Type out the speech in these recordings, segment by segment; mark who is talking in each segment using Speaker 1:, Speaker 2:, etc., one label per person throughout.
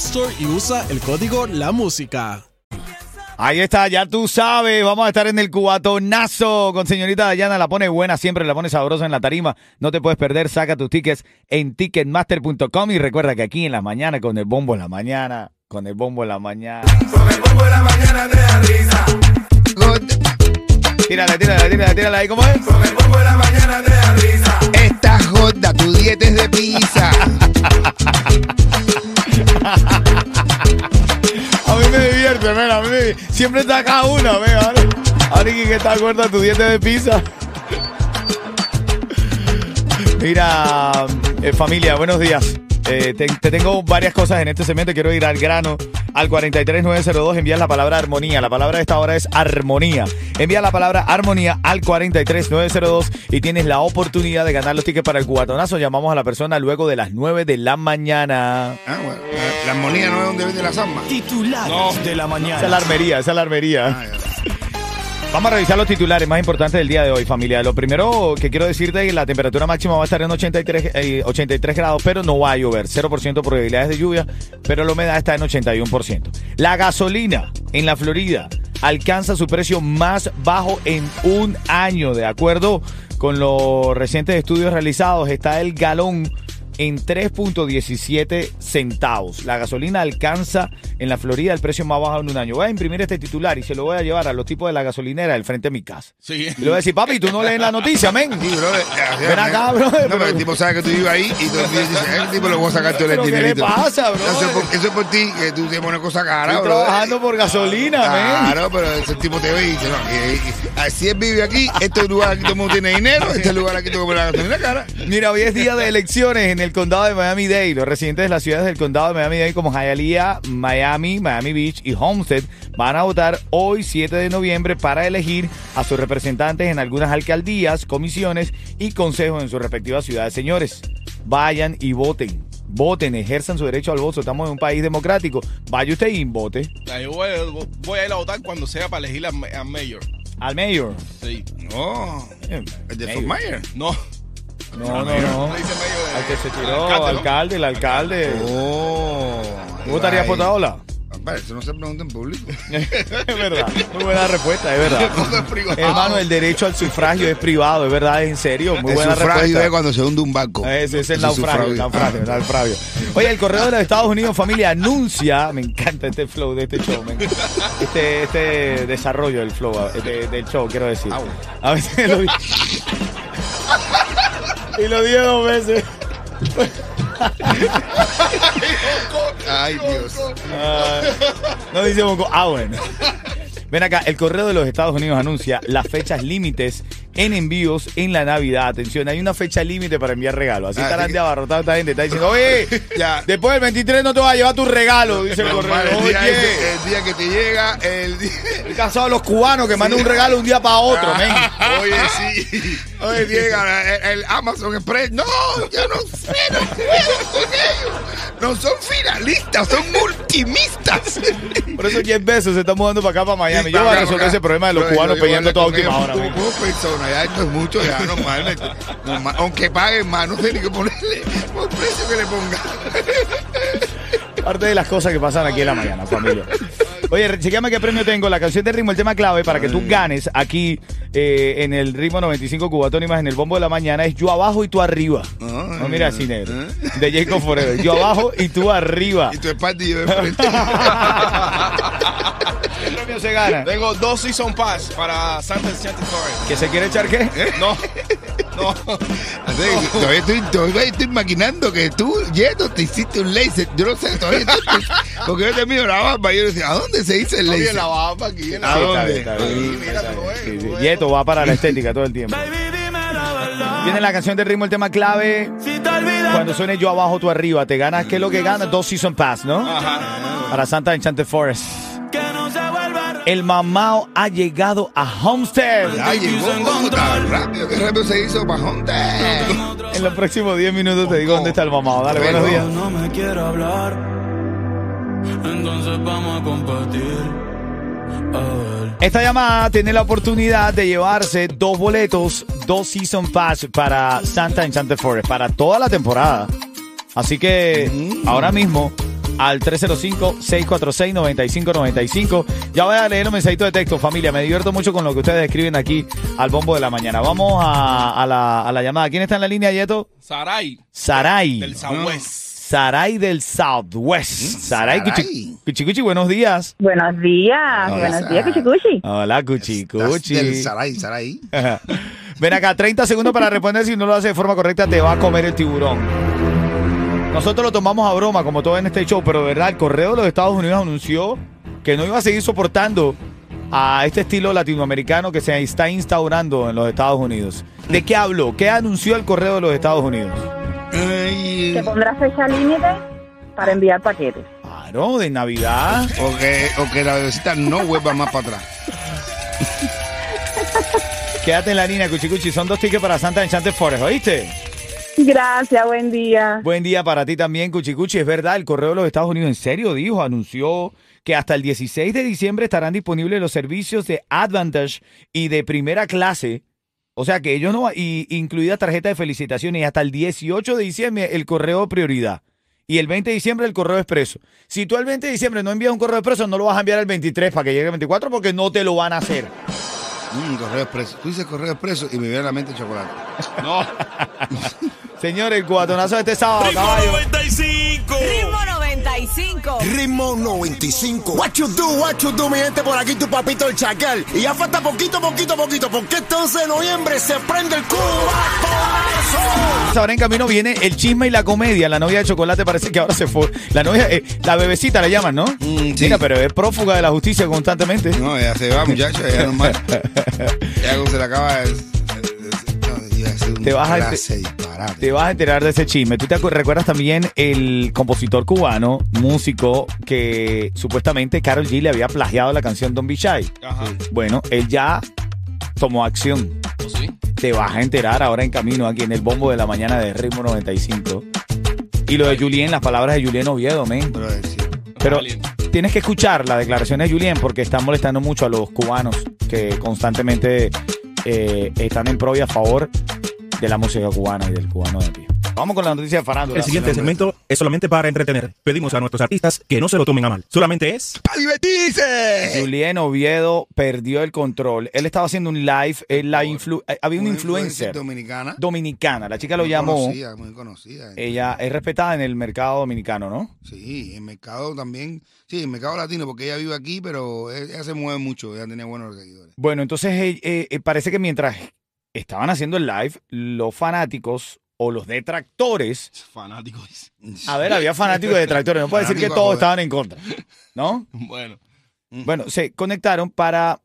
Speaker 1: Store y usa el código La Música.
Speaker 2: Ahí está, ya tú sabes, vamos a estar en el cubatonazo con señorita Dayana, la pone buena siempre, la pone sabrosa en la tarima, no te puedes perder, saca tus tickets en ticketmaster.com y recuerda que aquí en la mañana con el bombo en la mañana, con el bombo en la mañana.
Speaker 3: Con el bombo de la mañana te da risa.
Speaker 2: Tírala, tírala, tírala, tírala ahí, ¿cómo es?
Speaker 3: Con el bombo de la mañana te da risa.
Speaker 4: Esta joda, tu dieta es de pizza.
Speaker 2: A mí me divierte, mira, a mí siempre está cada una, venga, ahora. Ahora que está acuerdo tu dieta de pizza. Mira, eh, familia, buenos días. Eh, te, te tengo varias cosas en este segmento. Quiero ir al grano. Al 43902 envías la palabra armonía. La palabra de esta hora es armonía. Envía la palabra armonía al 43902 y tienes la oportunidad de ganar los tickets para el cubatonazo. Llamamos a la persona luego de las 9 de la mañana.
Speaker 4: Ah, bueno, la- la armonía no es donde viene la samba.
Speaker 2: Titulares de la mañana. Esa es la armería, esa es la armería.
Speaker 4: Ah, ya.
Speaker 2: Vamos a revisar los titulares más importantes del día de hoy, familia. Lo primero que quiero decirte es que la temperatura máxima va a estar en 83, eh, 83 grados, pero no va a llover. 0% probabilidades de lluvia, pero la humedad está en 81%. La gasolina en la Florida alcanza su precio más bajo en un año. De acuerdo con los recientes estudios realizados, está el galón en 3.17 centavos. La gasolina alcanza en la Florida el precio más bajo en un año. Voy a imprimir este titular y se lo voy a llevar a los tipos de la gasolinera del frente de mi casa.
Speaker 1: Sí.
Speaker 2: Y le voy a decir, papi, tú no lees la noticia, men.
Speaker 4: Sí, ya,
Speaker 2: Ven acá, brother,
Speaker 4: No,
Speaker 2: pero-
Speaker 4: pero el tipo sabe que tú vives ahí y todo el día dice, el tipo lo voy a sacar todo el
Speaker 2: Pero ¿qué le
Speaker 4: dinerito.
Speaker 2: pasa, brother?
Speaker 4: Eso es, por, eso es por ti, que tú te pones cosas caras, brother.
Speaker 2: trabajando por gasolina, men.
Speaker 4: Claro, pero ese tipo te ve y dice, no, y- y- así él vive aquí, este lugar aquí todo el mundo tiene dinero, este lugar aquí todo el mundo la gasolina cara.
Speaker 2: Mira, hoy es día de elecciones en el condado de Miami-Dade. Los residentes de las ciudades del condado de Miami-Dade como Hialeah, Miami, Miami Beach y Homestead van a votar hoy 7 de noviembre para elegir a sus representantes en algunas alcaldías, comisiones y consejos en sus respectivas ciudades. Señores, vayan y voten. Voten, ejerzan su derecho al voto. Estamos en un país democrático. Vaya usted y vote.
Speaker 5: Yo voy, voy a ir a votar cuando sea para elegir a, a mayor.
Speaker 2: Al mayor.
Speaker 5: Sí.
Speaker 2: Eh,
Speaker 4: el de
Speaker 2: mayor.
Speaker 4: Mayer.
Speaker 5: No.
Speaker 2: No, no, no.
Speaker 5: No.
Speaker 2: Al que se tiró,
Speaker 5: alcalde, ¿no?
Speaker 2: alcalde, el alcalde.
Speaker 4: Oh.
Speaker 2: ¿Tú votarías por Otaola?
Speaker 4: Papá, eso no se pregunta en público.
Speaker 2: es verdad. Muy buena respuesta, es verdad.
Speaker 4: Todo es privado.
Speaker 2: Hermano, el derecho al sufragio es privado, es verdad, es en serio. Muy
Speaker 4: el
Speaker 2: buena
Speaker 4: sufragio
Speaker 2: respuesta.
Speaker 4: es cuando se hunde un barco.
Speaker 2: Ese es el naufragio, el naufragio, el naufragio. Oye, el correo de los Estados Unidos, familia, anuncia, me encanta este flow de este show, me encanta. este, este desarrollo del flow, este- del show, quiero decir. A veces lo Y lo dije dos veces.
Speaker 4: Ay, Dios.
Speaker 2: No dice Bonco. Ah, bueno. Ven acá, el correo de los Estados Unidos anuncia las fechas límites en envíos en la Navidad. Atención, hay una fecha límite para enviar regalos. Así
Speaker 4: Ah,
Speaker 2: estarán
Speaker 4: sí.
Speaker 2: de abarrotados esta gente. Está diciendo, oye,
Speaker 4: Ya.
Speaker 2: después del 23 no te vas a llevar tu regalo, dice el correo.
Speaker 4: el, día ese- el día que te llega, el día...
Speaker 2: estoy cansado de los cubanos que mandan un regalo un día para otro, men.
Speaker 4: Oye, sí. Oye, llega el, el Amazon Express. No, yo no sé, no puedo con ellos. No son finalistas, son multimistas.
Speaker 2: Por eso 10 besos se está mudando para acá, para Miami. Yo voy a resolver ese problema de los cubanos peleando toda última hora,
Speaker 4: Esto es mucho, ya normal. Aunque paguen más, no ni qué ponerle por precio que le ponga.
Speaker 2: Parte de las cosas que pasan aquí en la mañana, familia. Oye, chequeame qué premio tengo. La canción de ritmo, el tema clave para que tú ganes aquí eh, en el ritmo 95 Cubatón y más en el bombo de la mañana es yo abajo y tú arriba. No, mira
Speaker 4: ah.
Speaker 2: De Jacob Forever. Yo abajo y tú arriba.
Speaker 4: Y tu espalda y yo de frente.
Speaker 2: ¿Qué premio se gana?
Speaker 5: Tengo dos Season Pass para Santa Enchanted Forest.
Speaker 2: ¿Que se quiere echar qué?
Speaker 5: No,
Speaker 4: Así que Todavía estoy, todavía estoy maquinando que tú, Yeto, te hiciste un laser. Yo no sé, todavía estoy, Porque yo te miro la barba y yo decía, ¿a dónde se hizo el
Speaker 5: Oye,
Speaker 4: laser?
Speaker 5: la barba aquí. en
Speaker 4: ¿A
Speaker 5: la-
Speaker 4: dónde?
Speaker 2: Yeto va para la estética todo el tiempo. Viene la canción de ritmo, el tema clave. Cuando suene yo abajo, tú arriba. Te ganas, ¿qué es lo que ganas? Dos Season Pass, ¿no?
Speaker 5: Ajá.
Speaker 2: Para Santa Enchanted Forest. El mamao ha llegado a Homestead.
Speaker 4: Ya llegó, ¿cómo tan rápido? ¿Qué rápido se hizo para Hunter?
Speaker 2: En los próximos 10 minutos te digo dónde está el mamao. Dale,
Speaker 4: Bueno.
Speaker 2: buenos días.
Speaker 6: no me quiero hablar. Entonces vamos a compartir.
Speaker 2: Esta llamada tiene la oportunidad de llevarse dos boletos, dos Season Pass para Santa Enchanted Forest, para toda la temporada. Así que ahora mismo al 305-646-9595. Ya voy a leer los mensajitos de texto, familia. Me divierto mucho con lo que ustedes escriben aquí al bombo de la mañana. Vamos a, a la, a la llamada. ¿Quién está en la línea, Yeto?
Speaker 5: Saray,
Speaker 2: Saray.
Speaker 5: del Southwest.
Speaker 2: Saray del Southwest. Saray,
Speaker 4: Saray.
Speaker 2: Cuchi, Cuchicuchi, buenos días.
Speaker 7: Buenos días,
Speaker 4: Hola,
Speaker 7: buenos días, Cuchicuchi.
Speaker 2: Hola, Cuchicuchi.
Speaker 4: Del Saray, Saray.
Speaker 2: Ven acá, 30 segundos para responder. Si no lo hace de forma correcta, te va a comer el tiburón. Nosotros lo tomamos a broma, como todo en este show, pero de verdad, el correo de los Estados Unidos anunció que no iba a seguir soportando a este estilo latinoamericano que se está instaurando en los Estados Unidos. ¿De qué habló? ¿Qué anunció el correo de los Estados Unidos?
Speaker 4: Ay,
Speaker 7: Que pondrá fecha límite para enviar paquetes.
Speaker 2: Claro, de Navidad.
Speaker 4: o, que, o que la bebecita no vuelva más para atrás.
Speaker 2: Quédate en la línea, Cuchicuchi. Son dos tickets para Santa Enchanted Forest, ¿oíste?
Speaker 7: Gracias, buen día.
Speaker 2: Buen día para ti también, Cuchicuchi. Es verdad, el correo de los Estados Unidos, en serio, dijo, anunció que hasta el 16 de diciembre estarán disponibles los servicios de Advantage y de primera clase. O sea que ellos no, y incluida tarjeta de felicitaciones, y hasta el 18 de diciembre el correo prioridad. Y el 20 de diciembre el correo expreso. Si tú el 20 de diciembre no envías un correo expreso, no lo vas a enviar el 23 para que llegue el 24 porque no te lo van a hacer.
Speaker 4: Mm, correo expreso. Tú dices correo expreso y me viene a la mente chocolate.
Speaker 5: No,
Speaker 2: Señores, el cubatonazo de este sábado, caballo.
Speaker 6: 95.
Speaker 8: Ritmo 95.
Speaker 9: Ritmo 95. What you do, what you do, mi gente, por aquí tu papito el chacal. Y ya falta poquito, poquito, poquito, porque este 11 de noviembre se prende el cubatonazo.
Speaker 2: Ahora en camino viene el chisme y la comedia. La novia de chocolate parece que ahora se fue. La novia, eh, la bebecita la llaman, ¿no?
Speaker 4: Mm, sí.
Speaker 2: Mira, pero es prófuga de la justicia constantemente.
Speaker 4: No, ya se va, muchacho, ya normal. ya se le acaba de...
Speaker 2: Te vas a-
Speaker 4: disparate.
Speaker 2: Te vas a enterar de ese chisme. ¿Tú te recuerdas también el compositor cubano, músico, que supuestamente Carol G le había plagiado la canción Shy?
Speaker 5: ajá.
Speaker 2: Bueno, él ya tomó acción.
Speaker 5: ¿O sí?
Speaker 2: Te vas a enterar ahora en camino aquí en el bombo de la mañana de Ritmo 95. Y lo de Julien, las palabras de Julien Oviedo, men. Pero tienes que escuchar las declaraciones de Julien porque están molestando mucho a los cubanos que constantemente eh, están en pro y a favor de la música cubana y del cubano de pie. Vamos con la noticia de farándula.
Speaker 10: El siguiente segmento es solamente para entretener. Pedimos a nuestros artistas que no se lo tomen a mal. Solamente es
Speaker 4: ¡Para divertirse!
Speaker 2: Julien Oviedo perdió el control. Él estaba haciendo un live. él la influ- eh, había una influencer
Speaker 4: dominicana.
Speaker 2: dominicana. La chica lo
Speaker 4: muy
Speaker 2: llamó.
Speaker 4: Conocida, muy conocida.
Speaker 2: Ella es respetada en el mercado dominicano, ¿no?
Speaker 4: Sí, en mercado también. Sí, en mercado latino, porque ella vive aquí, pero ella se mueve mucho. Ella tenía buenos seguidores.
Speaker 2: Bueno, entonces eh, eh, eh, parece que mientras estaban haciendo el live, los fanáticos o los detractores,
Speaker 5: Fanático dice.
Speaker 2: a ver, había fanáticos y detractores, no puede decir que todos estaban en contra, ¿no?
Speaker 5: Bueno.
Speaker 2: Bueno, se conectaron para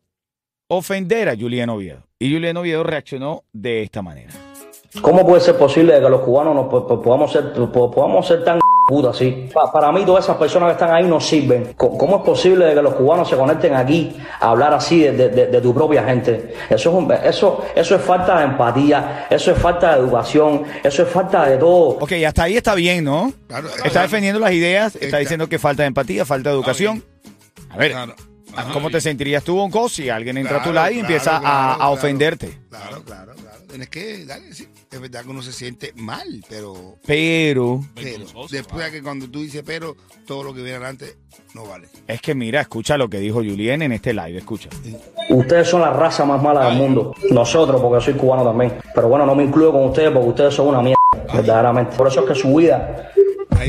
Speaker 2: ofender a Julián Oviedo. Y Julián Oviedo reaccionó de esta manera.
Speaker 11: ¿Cómo puede ser posible que los cubanos nos po- po- podamos ser, po- podamos ser tan putas así? Pa- para mí todas esas personas que están ahí no sirven. ¿Cómo es posible de que los cubanos se conecten aquí a hablar así de, de- de- de tu propia gente? Eso es, un- eso, eso es falta de empatía, eso es falta de educación, eso es falta de todo.
Speaker 2: Ok, hasta ahí está bien, ¿no?
Speaker 4: Claro,
Speaker 2: Está defendiendo las ideas, está
Speaker 4: Está-
Speaker 2: diciendo que falta de empatía, falta de educación. A ver,
Speaker 4: Claro.
Speaker 2: ¿Cómo te sentirías tú, Bonco, si alguien entra a tu
Speaker 4: Claro,
Speaker 2: live y
Speaker 4: claro,
Speaker 2: empieza a-
Speaker 4: claro,
Speaker 2: a,
Speaker 4: claro.
Speaker 2: ofenderte?
Speaker 4: Claro, claro, claro. Tienes que, dale, sí. Es verdad que uno se siente mal, pero,
Speaker 2: Pero
Speaker 4: pero después de que cuando tú dices pero, todo lo que viene adelante no vale.
Speaker 2: es que mira, escucha lo que dijo Julien en este live, escucha.
Speaker 11: Ustedes son la raza más mala del mundo. Nosotros, porque soy cubano también. Pero bueno, no me incluyo con ustedes porque ustedes son una mierda, verdaderamente. Por eso es que su vida,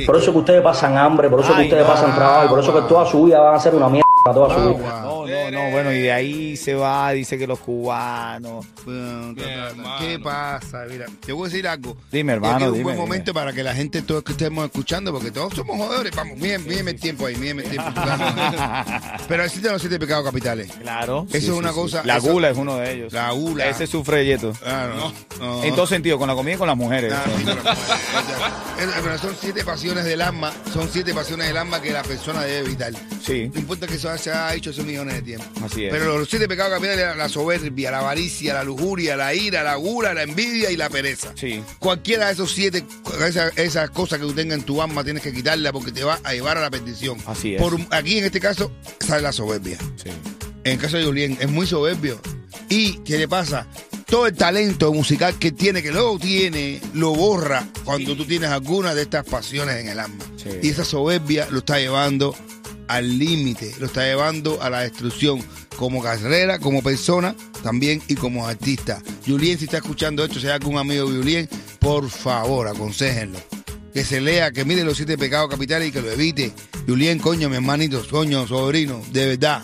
Speaker 11: por eso es que ustedes pasan hambre, por eso es que
Speaker 2: Ay,
Speaker 11: ustedes
Speaker 2: no.
Speaker 11: pasan trabajo, y por eso es que toda su vida van a ser una mierda. Toda su vida.
Speaker 2: No, no, no, bueno, y de ahí se va, dice que los cubanos.
Speaker 4: Bueno, ta, ta, ta. ¿Qué pasa? Mira, te voy a decir algo.
Speaker 2: Dime, hermano,
Speaker 4: es un
Speaker 2: dime,
Speaker 4: buen
Speaker 2: dime.
Speaker 4: momento para que la gente, todos que estemos escuchando, porque todos somos jodedores. Vamos, mírenme, mírenme el tiempo ahí, mírenme el tiempo. Pero existen los siete pecados capitales.
Speaker 2: Claro.
Speaker 4: Eso
Speaker 2: sí,
Speaker 4: es
Speaker 2: sí,
Speaker 4: una
Speaker 2: sí.
Speaker 4: cosa-
Speaker 2: La
Speaker 4: eso-
Speaker 2: gula es uno de ellos.
Speaker 4: La gula.
Speaker 2: Ese sufre de yeto.
Speaker 4: Ah, no, no.
Speaker 2: En todo sentido, con la comida y con las mujeres.
Speaker 4: Sí, pero son siete pasiones del alma, son siete pasiones del alma que la persona debe evitar.
Speaker 2: Sí.
Speaker 4: No importa que eso se ha hecho hace millones de tiempo.
Speaker 2: Así es.
Speaker 4: Pero los siete pecados capitales eran la soberbia, la avaricia, la lujuria, la ira, la gula, la envidia y la pereza.
Speaker 2: Sí.
Speaker 4: Cualquiera de esos siete, esas, esas cosas que tú tengas en tu alma tienes que quitarla porque te va a llevar a la perdición.
Speaker 2: Así es.
Speaker 4: Por, aquí en este caso sale la soberbia.
Speaker 2: Sí.
Speaker 4: En el caso de Julien, es muy soberbio. ¿Y qué le pasa? Todo el talento musical que tiene, que luego tiene, lo borra cuando tú tienes alguna de estas pasiones en el alma.
Speaker 2: Sí.
Speaker 4: Y esa soberbia lo está llevando al límite, lo está llevando a la destrucción como carrera, como persona también y como artista. Julien, si está escuchando esto, hay algún amigo de Julien, por favor, aconsejenlo. Que se lea, que mire los siete pecados capitales y que lo evite. Julien, coño, mi hermanito, coño, sobrino, de verdad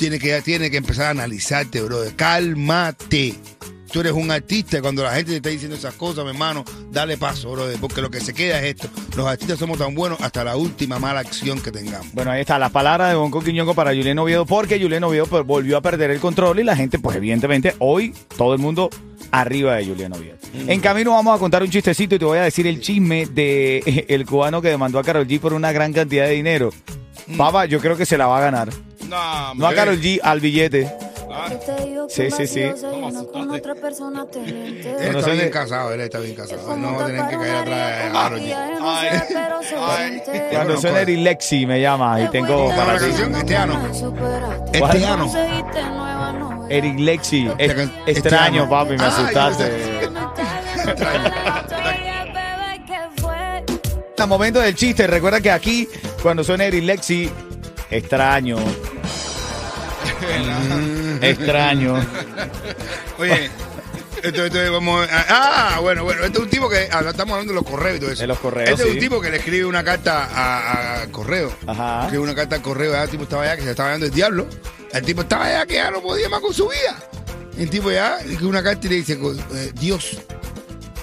Speaker 4: tiene que, tiene que empezar a analizarte, brother. Cálmate. Tú eres un artista cuando la gente te está diciendo esas cosas, mi hermano, dale paso, brother. Porque lo que se queda es esto. Los artistas somos tan buenos hasta la última mala acción que tengamos.
Speaker 2: Bueno, ahí está la palabra de Bonco Quiñongo para Julián Oviedo, porque Julián Oviedo pues, volvió a perder el control y la gente, pues evidentemente, hoy todo el mundo arriba de Julián Oviedo. En camino vamos a contar un chistecito y te voy a decir el chisme de el cubano que demandó a Carol G por una gran cantidad de dinero. Papa, yo creo que se la va a ganar.
Speaker 5: No,
Speaker 2: No a Carol G, al billete. Sí,
Speaker 12: Sí,
Speaker 2: sí, sí.
Speaker 12: Con otra persona te.
Speaker 4: Él está
Speaker 2: son
Speaker 4: bien casado, él está bien casado. No va a tener que caer atrás de Karol G.
Speaker 2: Cuando suena Eric Lexi me llama y tengo
Speaker 4: ¿Cómo se llama
Speaker 2: para
Speaker 4: la
Speaker 2: ti.
Speaker 4: canción? Este ano. Este ano.
Speaker 2: Eric Lexi, extraño,
Speaker 4: este
Speaker 2: papi, me asustaste. A momento del chiste, recuerda que aquí, cuando suena Eric Lexi, extraño. extraño.
Speaker 4: Oye, esto, esto, vamos a- Ah, bueno, bueno, este es un tipo que. ah, estamos hablando de los correos y todo eso.
Speaker 2: De los correos,
Speaker 4: Este es un tipo que le escribe una carta a- correo.
Speaker 2: Ajá.
Speaker 4: Escribe una carta al correo. ya El tipo estaba allá que se estaba dando el diablo. El tipo estaba allá que ya no podía más con su vida. El tipo ya escribe una carta y le dice: eh, Dios.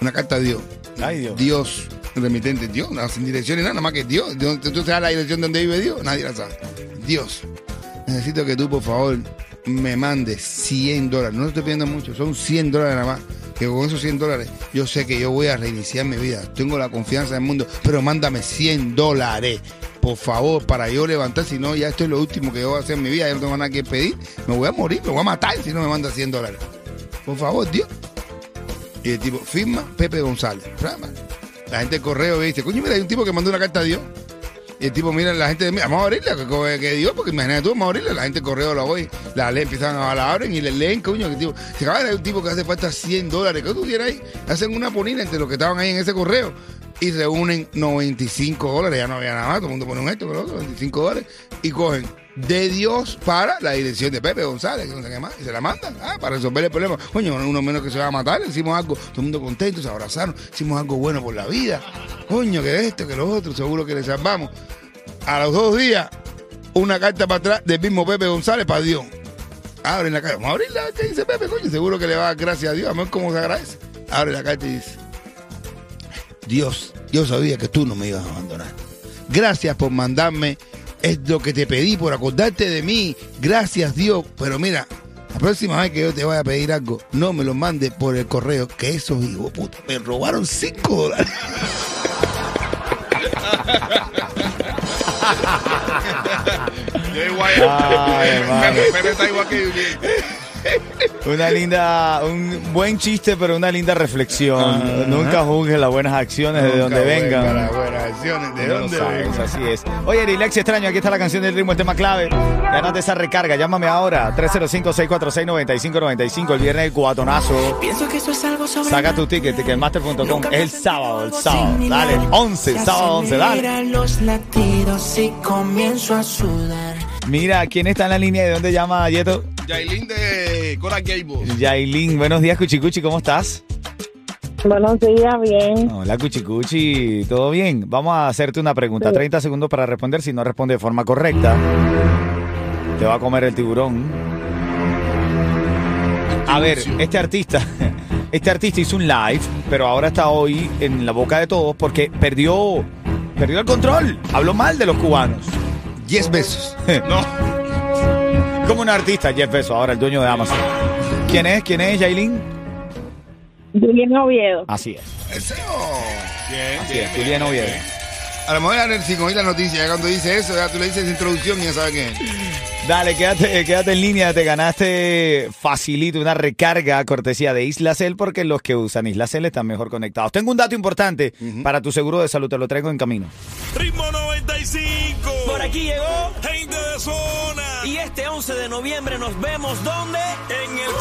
Speaker 4: Una carta a Dios.
Speaker 2: Ay, Dios.
Speaker 4: Dios, remitente, Dios, sin dirección ni nada, nada más que Dios. Dios- ¿Tú sabes la dirección donde vive Dios? Nadie la sabe. Dios, necesito que tú, por favor, me mandes 100 dólares. No estoy pidiendo mucho, son 100 dólares nada más. Que con esos 100 dólares yo sé que yo voy a reiniciar mi vida. Tengo la confianza del mundo, pero mándame 100 dólares. Por favor, para yo levantar, si no, ya esto es lo último que yo voy a hacer en mi vida. Yo no tengo nada que pedir. Me voy a morir, me voy a matar si no me manda 100 dólares. Por favor, Dios. Y el tipo, firma Pepe González. La gente del correo dice, coño, mira, hay un tipo que mandó una carta a Dios. Y el tipo, mira, la gente, vamos a abrirla, que, que- que Dios, porque imagínate tú, vamos a abrirla. La gente correo la voy, la leen, empiezan a la abren y le leen, coño, que tipo, se acaba de un tipo que hace falta 100 dólares. ¿Qué tú tienes ahí? Hacen una ponina entre los que estaban ahí en ese correo y reúnen 95 dólares. Ya no había nada más, todo el mundo pone un esto, pero otro, 25 dólares. Y cogen de Dios para la dirección de Pepe González, que no sé qué más, y se la mandan, ah, para resolver el problema. Coño, uno menos que se va a matar, hicimos algo, todo el mundo contento, se abrazaron, hicimos algo bueno por la vida. Coño, que esto, que lo otro, seguro que le salvamos. A los dos días, una carta para atrás del mismo Pepe González para Dios. Abren la carta, vamos a abrirla, ¿qué dice Pepe? Coño, seguro que le va a dar gracias a Dios, a ver cómo se agradece. Abre la carta y dice, Dios, yo sabía que tú no me ibas a abandonar. Gracias por mandarme es lo que te pedí, por acordarte de mí. Gracias, Dios. Pero mira, la próxima vez que yo te vaya a pedir algo, no me lo mandes por el correo, que esos hijos puta me robaron 5 dólares.
Speaker 2: Ay.
Speaker 5: Pepe, Pepe está igual que.
Speaker 2: Una linda, un buen chiste, pero una linda reflexión. Nunca juzgues las buenas acciones de donde vengan.
Speaker 4: para buenas acciones, ¿de
Speaker 2: No sabes,
Speaker 4: vengan?
Speaker 2: así es. Oye, Relax extraño, aquí está la canción del ritmo, el tema clave. Gánate esa recarga, llámame ahora. 305-646-9595. El viernes el cuatonazo.
Speaker 13: Pienso que eso es algo sobre
Speaker 2: Saca tu ticket, ticketmaster.com. Es el sábado, el sábado. Dale, 11, sábado 11, dale.
Speaker 13: Mira los latidos y comienzo a sudar.
Speaker 2: Mira, ¿quién está en la línea? ¿De dónde llama Yeto?
Speaker 5: Yailin de Cora Gables.
Speaker 2: Yailin, buenos días, Cuchicuchi, ¿cómo estás?
Speaker 7: Buenos días, bien.
Speaker 2: Hola, Cuchicuchi, ¿todo bien? Vamos a hacerte una pregunta,
Speaker 7: Sí.
Speaker 2: 30 segundos para responder. Si no responde de forma correcta, Te va a comer el tiburón. A ver, este artista, este artista hizo un live, pero ahora está hoy en la boca de todos porque perdió, perdió el control. Habló mal de los cubanos.
Speaker 4: 10 besos.
Speaker 2: no. Como un artista, Jeff Bezos, ahora el dueño de Amazon. ¿Quién es? ¿Quién es, Yailin?
Speaker 7: Julián Oviedo.
Speaker 2: Así es.
Speaker 4: Eso.
Speaker 5: Bien,
Speaker 2: Así es, Julián Oviedo.
Speaker 4: A lo mejor sin oír la noticia, ya cuando dice eso, ya tú le dices introducción y ya sabes quién es.
Speaker 2: Dale, quédate, quédate en línea, te ganaste facilito una recarga cortesía de Isla Cel porque los que usan Isla Cel están mejor conectados. Tengo un dato importante para tu seguro de salud, te lo traigo en camino.
Speaker 6: Ritmo 95.
Speaker 14: Por aquí llegó
Speaker 6: Gente de zona.
Speaker 14: y este 11 de noviembre nos vemos ¿dónde?
Speaker 6: En el